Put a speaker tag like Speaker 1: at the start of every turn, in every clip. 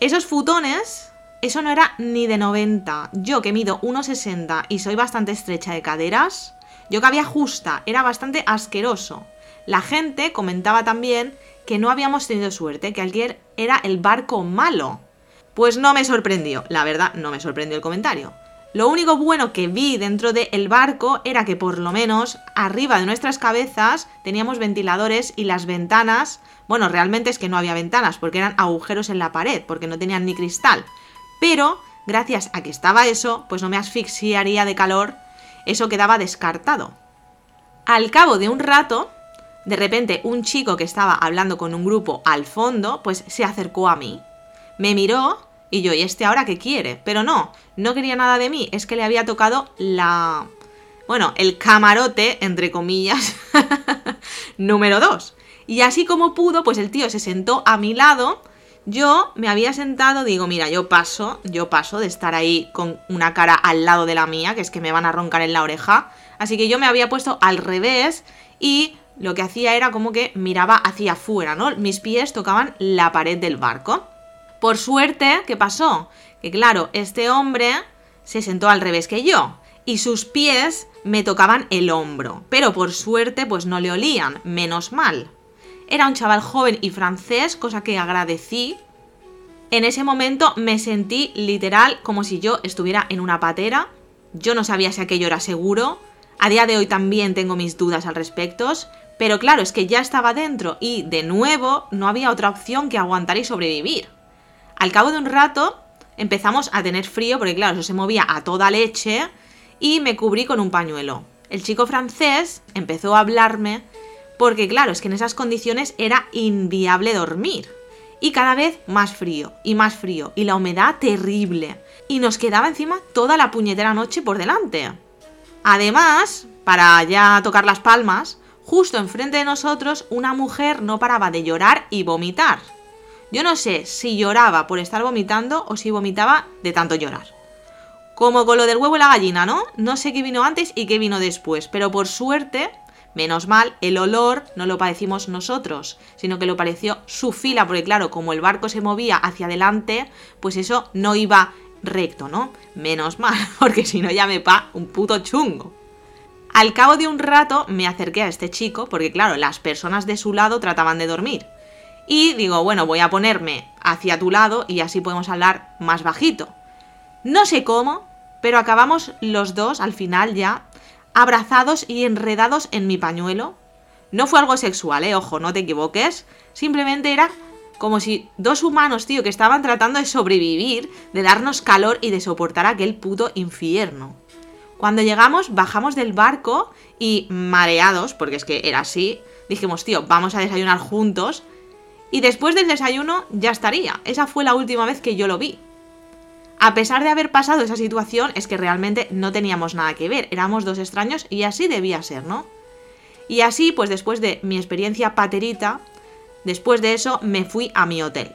Speaker 1: Esos futones, eso no era ni de 90. Yo que mido 1,60 y soy bastante estrecha de caderas, yo que había justa, era bastante asqueroso. La gente comentaba también que no habíamos tenido suerte, que alguien era el barco malo. Pues no me sorprendió, la verdad no me sorprendió el comentario. Lo único bueno que vi dentro del barco era que por lo menos arriba de nuestras cabezas teníamos ventiladores y las ventanas, bueno, realmente es que no había ventanas porque eran agujeros en la pared, porque no tenían ni cristal. Pero gracias a que estaba eso, pues no me asfixiaría de calor, eso quedaba descartado. Al cabo de un rato, de repente un chico que estaba hablando con un grupo al fondo, pues se acercó a mí. Me miró y yo, ¿y este ahora qué quiere? Pero no, no quería nada de mí, es que le había tocado la... Bueno, el camarote, entre comillas, número 2. Y así como pudo, pues el tío se sentó a mi lado. Yo me había sentado, digo, mira, yo paso, yo paso de estar ahí con una cara al lado de la mía, que es que me van a roncar en la oreja. Así que yo me había puesto al revés y lo que hacía era como que miraba hacia afuera, ¿no? Mis pies tocaban la pared del barco. Por suerte, ¿qué pasó? Que claro, este hombre se sentó al revés que yo y sus pies me tocaban el hombro, pero por suerte pues no le olían, menos mal. Era un chaval joven y francés, cosa que agradecí. En ese momento me sentí literal como si yo estuviera en una patera. Yo no sabía si aquello era seguro. A día de hoy también tengo mis dudas al respecto. Pero claro, es que ya estaba dentro y de nuevo no había otra opción que aguantar y sobrevivir. Al cabo de un rato empezamos a tener frío porque claro, eso se movía a toda leche y me cubrí con un pañuelo. El chico francés empezó a hablarme porque claro, es que en esas condiciones era inviable dormir. Y cada vez más frío y más frío y la humedad terrible. Y nos quedaba encima toda la puñetera noche por delante. Además, para ya tocar las palmas, justo enfrente de nosotros una mujer no paraba de llorar y vomitar. Yo no sé si lloraba por estar vomitando o si vomitaba de tanto llorar. Como con lo del huevo y la gallina, ¿no? No sé qué vino antes y qué vino después, pero por suerte, menos mal, el olor no lo padecimos nosotros, sino que lo pareció su fila, porque claro, como el barco se movía hacia adelante, pues eso no iba recto, ¿no? Menos mal, porque si no ya me pa un puto chungo. Al cabo de un rato me acerqué a este chico, porque claro, las personas de su lado trataban de dormir. Y digo, bueno, voy a ponerme hacia tu lado y así podemos hablar más bajito. No sé cómo, pero acabamos los dos al final ya abrazados y enredados en mi pañuelo. No fue algo sexual, eh, ojo, no te equivoques. Simplemente era como si dos humanos, tío, que estaban tratando de sobrevivir, de darnos calor y de soportar aquel puto infierno. Cuando llegamos, bajamos del barco y mareados, porque es que era así, dijimos, tío, vamos a desayunar juntos y después del desayuno ya estaría. Esa fue la última vez que yo lo vi. A pesar de haber pasado esa situación, es que realmente no teníamos nada que ver, éramos dos extraños y así debía ser, ¿no? Y así, pues después de mi experiencia paterita, después de eso me fui a mi hotel.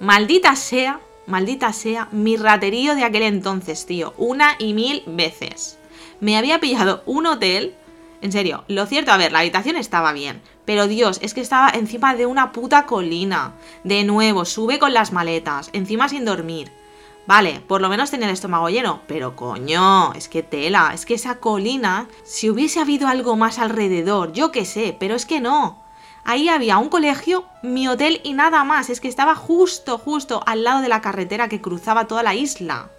Speaker 1: Maldita sea, maldita sea, mi raterío de aquel entonces, tío, una y mil veces. Me había pillado un hotel, en serio, lo cierto, a ver, la habitación estaba bien, pero Dios, es que estaba encima de una puta colina. De nuevo, sube con las maletas, encima sin dormir. Vale, por lo menos tenía el estómago lleno, pero coño, es que tela, es que esa colina, si hubiese habido algo más alrededor, yo qué sé, pero es que no. Ahí había un colegio, mi hotel y nada más, es que estaba justo, justo al lado de la carretera que cruzaba toda la isla.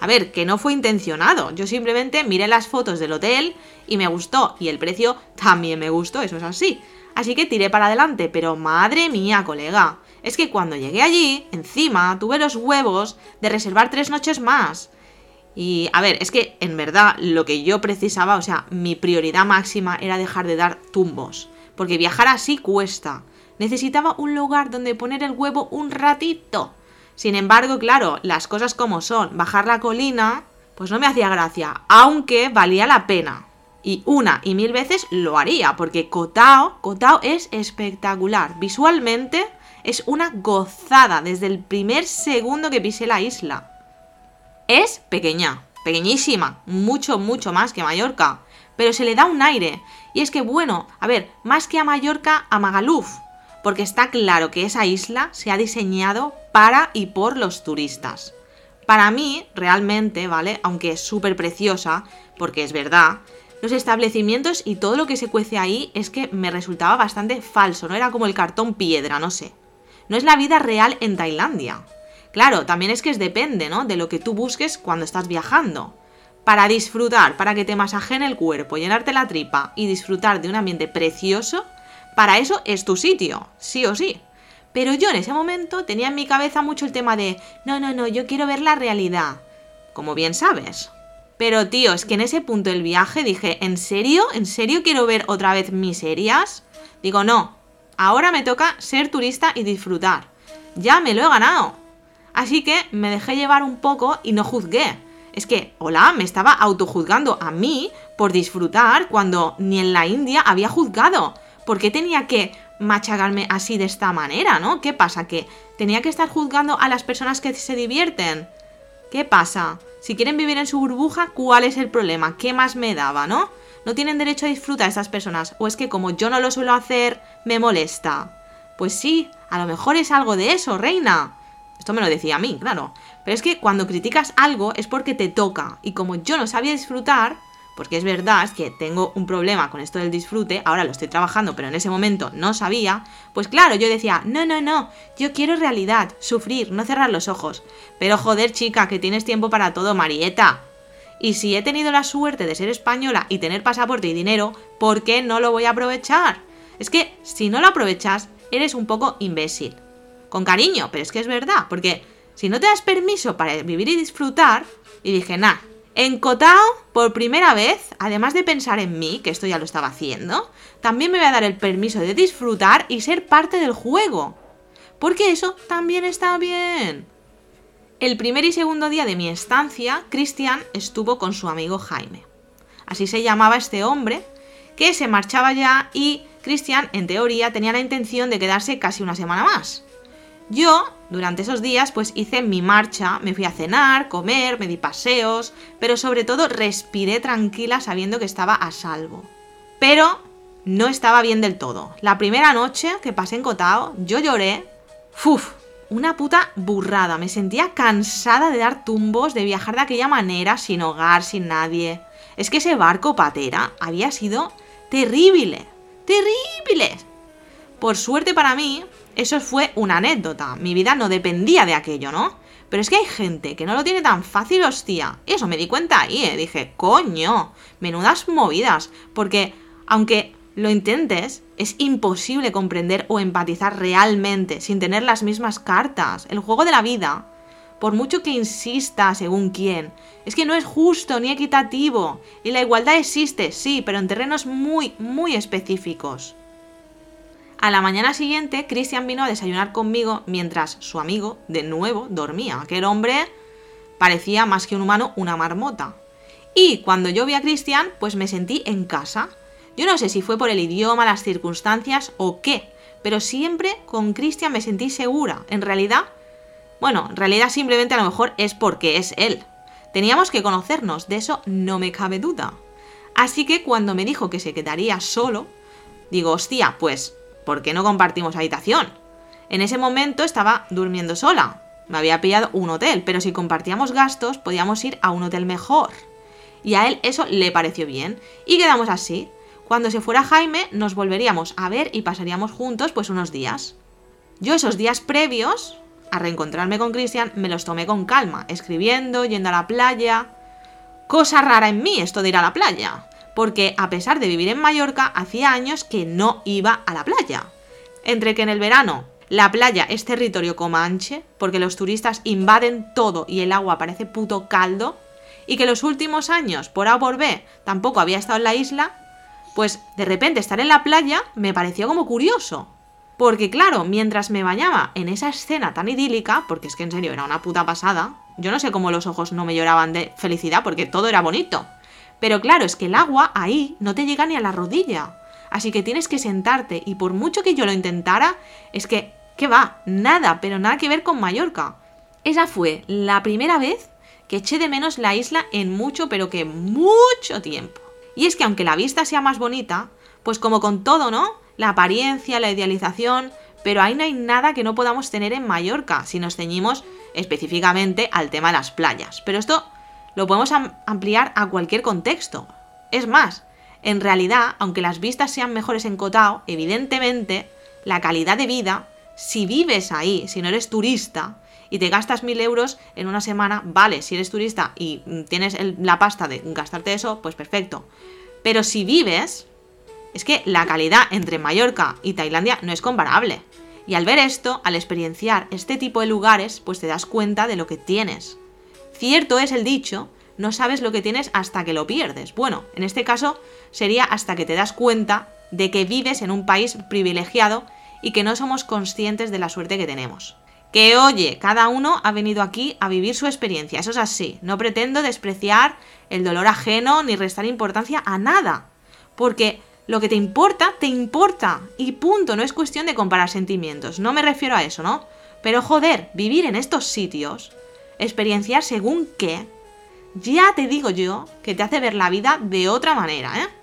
Speaker 1: A ver, que no fue intencionado, yo simplemente miré las fotos del hotel y me gustó, y el precio también me gustó, eso es así. Así que tiré para adelante, pero madre mía, colega, es que cuando llegué allí, encima, tuve los huevos de reservar tres noches más. Y a ver, es que en verdad lo que yo precisaba, o sea, mi prioridad máxima era dejar de dar tumbos, porque viajar así cuesta. Necesitaba un lugar donde poner el huevo un ratito. Sin embargo, claro, las cosas como son, bajar la colina, pues no me hacía gracia, aunque valía la pena. Y una y mil veces lo haría, porque Kotao, es espectacular. Visualmente es una gozada desde el primer segundo que pisé la isla. Es pequeña, pequeñísima, mucho, mucho más que Mallorca, pero se le da un aire. Y es que, bueno, a ver, más que a Mallorca, a Magaluf, porque está claro que esa isla se ha diseñado para y por los turistas. Para mí, realmente, ¿vale? Aunque es súper preciosa, porque es verdad, los establecimientos y todo lo que se cuece ahí es que me resultaba bastante falso, no era como el cartón piedra, no sé. No es la vida real en Tailandia. Claro, también es que es depende, ¿no? De lo que tú busques cuando estás viajando. Para disfrutar, para que te masajeen el cuerpo, llenarte la tripa y disfrutar de un ambiente precioso, para eso es tu sitio, sí o sí. Pero yo en ese momento tenía en mi cabeza mucho el tema de, no, no, no, yo quiero ver la realidad. Como bien sabes. Pero tío, es que en ese punto del viaje dije, ¿en serio? ¿En serio quiero ver otra vez miserias? Digo, no, ahora me toca ser turista y disfrutar. Ya me lo he ganado. Así que me dejé llevar un poco y no juzgué. Es que, hola, me estaba autojuzgando a mí por disfrutar cuando ni en la India había juzgado. ¿Por qué tenía que machacarme así de esta manera, no? ¿Qué pasa? ¿Que tenía que estar juzgando a las personas que se divierten? ¿Qué pasa? Si quieren vivir en su burbuja, ¿cuál es el problema? ¿Qué más me daba, no? No tienen derecho a disfrutar estas personas. O es que como yo no lo suelo hacer, me molesta. Pues sí, a lo mejor es algo de eso, reina. Esto me lo decía a mí, claro. Pero es que cuando criticas algo es porque te toca. Y como yo no sabía disfrutar, porque es verdad es que tengo un problema con esto del disfrute, ahora lo estoy trabajando, pero en ese momento no sabía, pues claro, yo decía, no, no, no, yo quiero realidad, sufrir, no cerrar los ojos. Pero joder, chica, que tienes tiempo para todo, Marieta. Y si he tenido la suerte de ser española y tener pasaporte y dinero, ¿por qué no lo voy a aprovechar? Es que si no lo aprovechas, eres un poco imbécil con cariño, pero es que es verdad, porque si no te das permiso para vivir y disfrutar, y dije, nah, en Cotao, por primera vez, además de pensar en mí, que esto ya lo estaba haciendo, también me voy a dar el permiso de disfrutar y ser parte del juego. Porque eso también está bien. El primer y segundo día de mi estancia, Cristian estuvo con su amigo Jaime. Así se llamaba este hombre, que se marchaba ya y Cristian, en teoría, tenía la intención de quedarse casi una semana más. Yo, durante esos días, pues hice mi marcha, me fui a cenar, comer, me di paseos, pero sobre todo respiré tranquila sabiendo que estaba a salvo. Pero no estaba bien del todo. La primera noche que pasé en Cotao, yo lloré. ¡Uf! Una puta burrada. Me sentía cansada de dar tumbos, de viajar de aquella manera, sin hogar, sin nadie. Es que ese barco patera había sido terrible. ¡Terrible! Por suerte para mí, eso fue una anécdota. Mi vida no dependía de aquello, ¿no? Pero es que hay gente que no lo tiene tan fácil, hostia. Eso me di cuenta ahí, ¿eh? Dije, coño, menudas movidas. Porque, aunque lo intentes, es imposible comprender o empatizar realmente sin tener las mismas cartas. El juego de la vida, por mucho que insista según quién, es que no es justo ni equitativo. Y la igualdad existe, sí, pero en terrenos muy, muy específicos. A la mañana siguiente, Christian vino a desayunar conmigo mientras su amigo, de nuevo, dormía. Aquel hombre parecía más que un humano, una marmota. Y cuando yo vi a Christian, pues me sentí en casa. Yo no sé si fue por el idioma, las circunstancias o qué, pero siempre con Christian me sentí segura. En realidad, bueno, en realidad simplemente a lo mejor es porque es él. Teníamos que conocernos, de eso no me cabe duda. Así que cuando me dijo que se quedaría solo, digo, hostia, pues ¿por qué no compartimos habitación? En ese momento estaba durmiendo sola. Me había pillado un hotel, pero si compartíamos gastos, podíamos ir a un hotel mejor. Y a él eso le pareció bien. Y quedamos así. Cuando se fuera Jaime, nos volveríamos a ver y pasaríamos juntos pues unos días. Yo esos días previos a reencontrarme con Cristian me los tomé con calma, escribiendo, yendo a la playa. Cosa rara en mí esto de ir a la playa porque a pesar de vivir en Mallorca, hacía años que no iba a la playa. Entre que en el verano la playa es territorio comanche, porque los turistas invaden todo y el agua parece puto caldo, y que los últimos años, por A o por B, tampoco había estado en la isla, pues de repente estar en la playa me pareció como curioso. Porque claro, mientras me bañaba en esa escena tan idílica, porque es que en serio era una puta pasada, yo no sé cómo los ojos no me lloraban de felicidad porque todo era bonito. Pero claro, es que el agua ahí no te llega ni a la rodilla. Así que tienes que sentarte y por mucho que yo lo intentara, es que, ¿qué va? Nada, pero nada que ver con Mallorca. Esa fue la primera vez que eché de menos la isla en mucho, pero que mucho tiempo. Y es que aunque la vista sea más bonita, pues como con todo, ¿no? La apariencia, la idealización, pero ahí no hay nada que no podamos tener en Mallorca si nos ceñimos específicamente al tema de las playas. Pero esto lo podemos ampliar a cualquier contexto. Es más, en realidad, aunque las vistas sean mejores en Cotao, evidentemente la calidad de vida, si vives ahí, si no eres turista, y te gastas mil euros en una semana, vale, si eres turista y tienes la pasta de gastarte eso, pues perfecto. Pero si vives, es que la calidad entre Mallorca y Tailandia no es comparable. Y al ver esto, al experienciar este tipo de lugares, pues te das cuenta de lo que tienes. Cierto es el dicho, no sabes lo que tienes hasta que lo pierdes. Bueno, en este caso sería hasta que te das cuenta de que vives en un país privilegiado y que no somos conscientes de la suerte que tenemos. Que oye, cada uno ha venido aquí a vivir su experiencia, eso es así. No pretendo despreciar el dolor ajeno ni restar importancia a nada. Porque lo que te importa, te importa. Y punto, no es cuestión de comparar sentimientos. No me refiero a eso, ¿no? Pero joder, vivir en estos sitios, experienciar según qué, ya te digo yo que te hace ver la vida de otra manera, ¿eh?